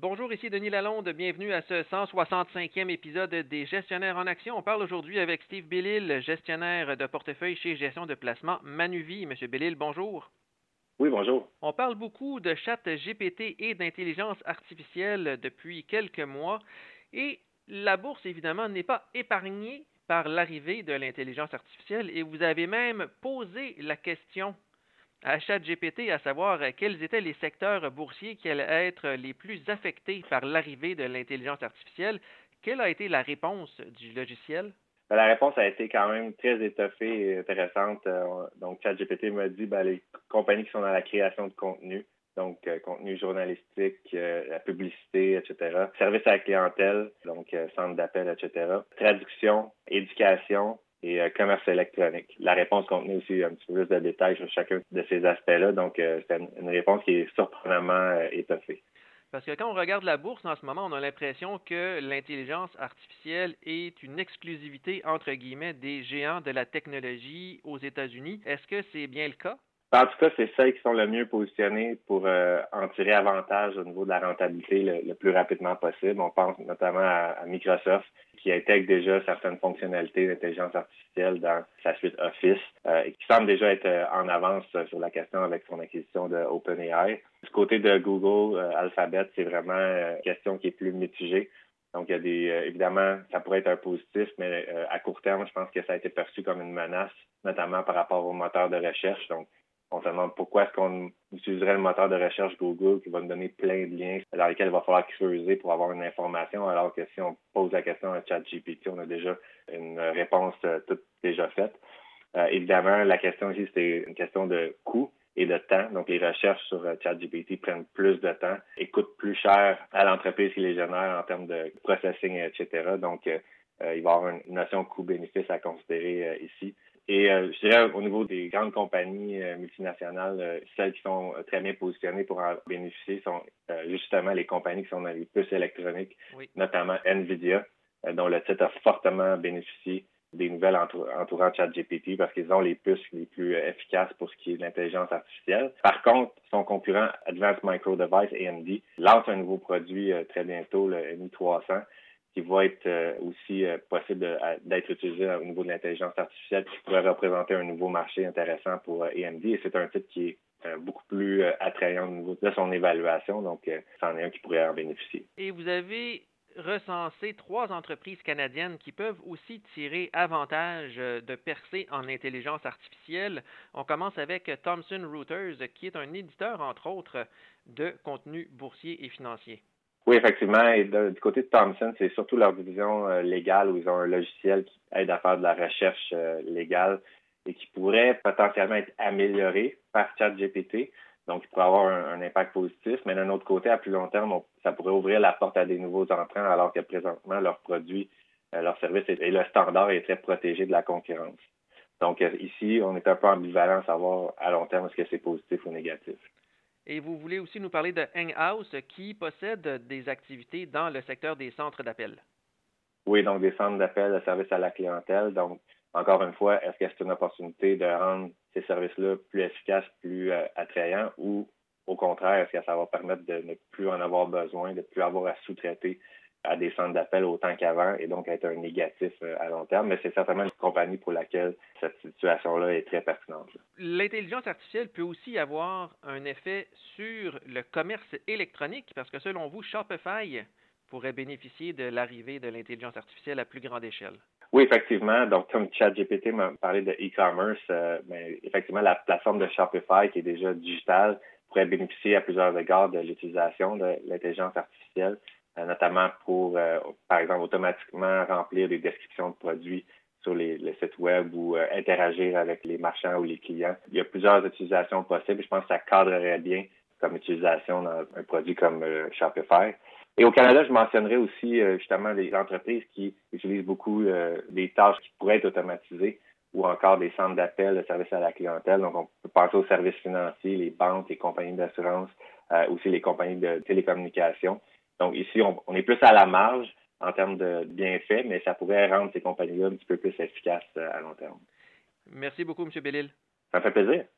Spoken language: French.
Bonjour, ici Denis Lalonde. Bienvenue à ce 165e épisode des Gestionnaires en action. On parle aujourd'hui avec Steve Bellil, gestionnaire de portefeuille chez Gestion de placement Manuvie. Monsieur Bellil, bonjour. Oui, bonjour. On parle beaucoup de chat GPT et d'intelligence artificielle depuis quelques mois et la bourse, évidemment, n'est pas épargnée par l'arrivée de l'intelligence artificielle et vous avez même posé la question à ChatGPT à savoir euh, quels étaient les secteurs boursiers qui allaient être les plus affectés par l'arrivée de l'intelligence artificielle. Quelle a été la réponse du logiciel? Ben, la réponse a été quand même très étoffée et intéressante. Euh, donc, ChatGPT m'a dit ben, les compagnies qui sont dans la création de contenu, donc euh, contenu journalistique, la publicité, etc. Service à la clientèle, donc centre d'appel, etc. Traduction, éducation, et euh, commerce électronique. La réponse contenait aussi un petit peu plus de détails sur chacun de ces aspects-là. Donc, euh, c'est une, réponse qui est surprenamment euh, étoffée. Parce que quand on regarde la bourse en ce moment, on a l'impression que l'intelligence artificielle est une exclusivité, entre guillemets, des géants de la technologie aux États-Unis. Est-ce que c'est bien le cas? En tout cas, c'est celles qui sont le mieux positionnées pour en tirer avantage au niveau de la rentabilité le, plus rapidement possible. On pense notamment à Microsoft qui intègre déjà certaines fonctionnalités d'intelligence artificielle dans sa suite Office euh, et qui semble déjà être euh, en avance sur la question avec son acquisition de OpenAI. Du côté de Google, euh, Alphabet, c'est vraiment une question qui est plus mitigée. Donc, il y a des, évidemment, ça pourrait être un positif, mais à court terme, je pense que ça a été perçu comme une menace, notamment par rapport au moteur de recherche. Donc, on se demande pourquoi est-ce qu'on utiliserait le moteur de recherche Google qui va nous donner plein de liens dans lesquels il va falloir creuser pour avoir une information, alors que si on pose la question à ChatGPT, on a déjà une réponse euh, toute déjà faite. Euh, évidemment, la question ici, c'est une question de coût et de temps. Donc, les recherches sur euh, ChatGPT prennent plus de temps et coûtent plus cher à l'entreprise qui les génère en termes de processing, etc. Donc, il va y avoir une notion coût-bénéfice à considérer ici. Et euh, je dirais au niveau des grandes compagnies euh, multinationales, euh, celles qui sont très bien positionnées pour en bénéficier sont justement les compagnies qui sont dans les puces électroniques, notamment Nvidia, dont le titre a fortement bénéficié des nouvelles entourant ChatGPT parce qu'ils ont les puces les plus efficaces pour ce qui est de l'intelligence artificielle. Par contre, son concurrent Advanced Micro Device, AMD, lance un nouveau produit très bientôt, le MI 300, qui va être euh, aussi euh, possible d'être utilisé au niveau de l'intelligence artificielle, qui pourrait représenter un nouveau marché intéressant pour euh, AMD. Et c'est un titre qui est beaucoup plus attrayant au niveau de son évaluation. Donc, c'en est un qui pourrait en bénéficier. Et vous avez recensé trois entreprises canadiennes qui peuvent aussi tirer avantage de percer en intelligence artificielle. On commence avec Thomson Reuters, qui est un éditeur, entre autres, de contenu boursier et financier. Oui, effectivement. Et du côté de Thomson, c'est surtout leur division euh, légale où ils ont un logiciel qui aide à faire de la recherche euh, légale et qui pourrait potentiellement être amélioré par ChatGPT. Donc, il pourrait avoir un, impact positif. Mais d'un autre côté, à plus long terme, ça pourrait ouvrir la porte à des nouveaux entrants alors que présentement, leurs produits, euh, leur service et le standard est très protégé de la concurrence. Donc, ici, on est un peu ambivalent à savoir à long terme est-ce que c'est positif ou négatif. Et vous voulez aussi nous parler de Hanghouse qui possède des activités dans le secteur des centres d'appel. Oui, donc des centres d'appel de service à la clientèle. Donc, encore une fois, est-ce que c'est une opportunité de rendre ces services-là plus efficaces, plus euh, attrayants ou au contraire, est-ce que ça va permettre de ne plus en avoir besoin, de ne plus avoir à sous-traiter à des centres d'appel autant qu'avant et donc être un négatif euh, à long terme. Mais c'est certainement une compagnie pour laquelle cette situation-là est très pertinente. L'intelligence artificielle peut aussi avoir un effet sur le commerce électronique parce que selon vous, Shopify pourrait bénéficier de l'arrivée de l'intelligence artificielle à plus grande échelle. Oui, effectivement. Donc, comme ChatGPT m'a parlé de e-commerce, euh, mais effectivement, la plateforme de Shopify, qui est déjà digitale, pourrait bénéficier à plusieurs égards de l'utilisation de l'intelligence artificielle. Euh, notamment pour, euh, par exemple, automatiquement remplir des descriptions de produits sur les, sites web ou euh, interagir avec les marchands ou les clients. Il y a plusieurs utilisations possibles. Je pense que ça cadrerait bien comme utilisation dans un produit comme Shopify. Et au Canada, je mentionnerais aussi justement les entreprises qui utilisent beaucoup des tâches qui pourraient être automatisées ou encore des centres d'appel de services à la clientèle. Donc, on peut penser aux services financiers, les banques, les compagnies d'assurance, aussi les compagnies de télécommunications. Donc ici, on, est plus à la marge en termes de bienfaits, mais ça pourrait rendre ces compagnies-là un petit peu plus efficaces euh, à long terme. Merci beaucoup, M. Bellil. Ça fait plaisir.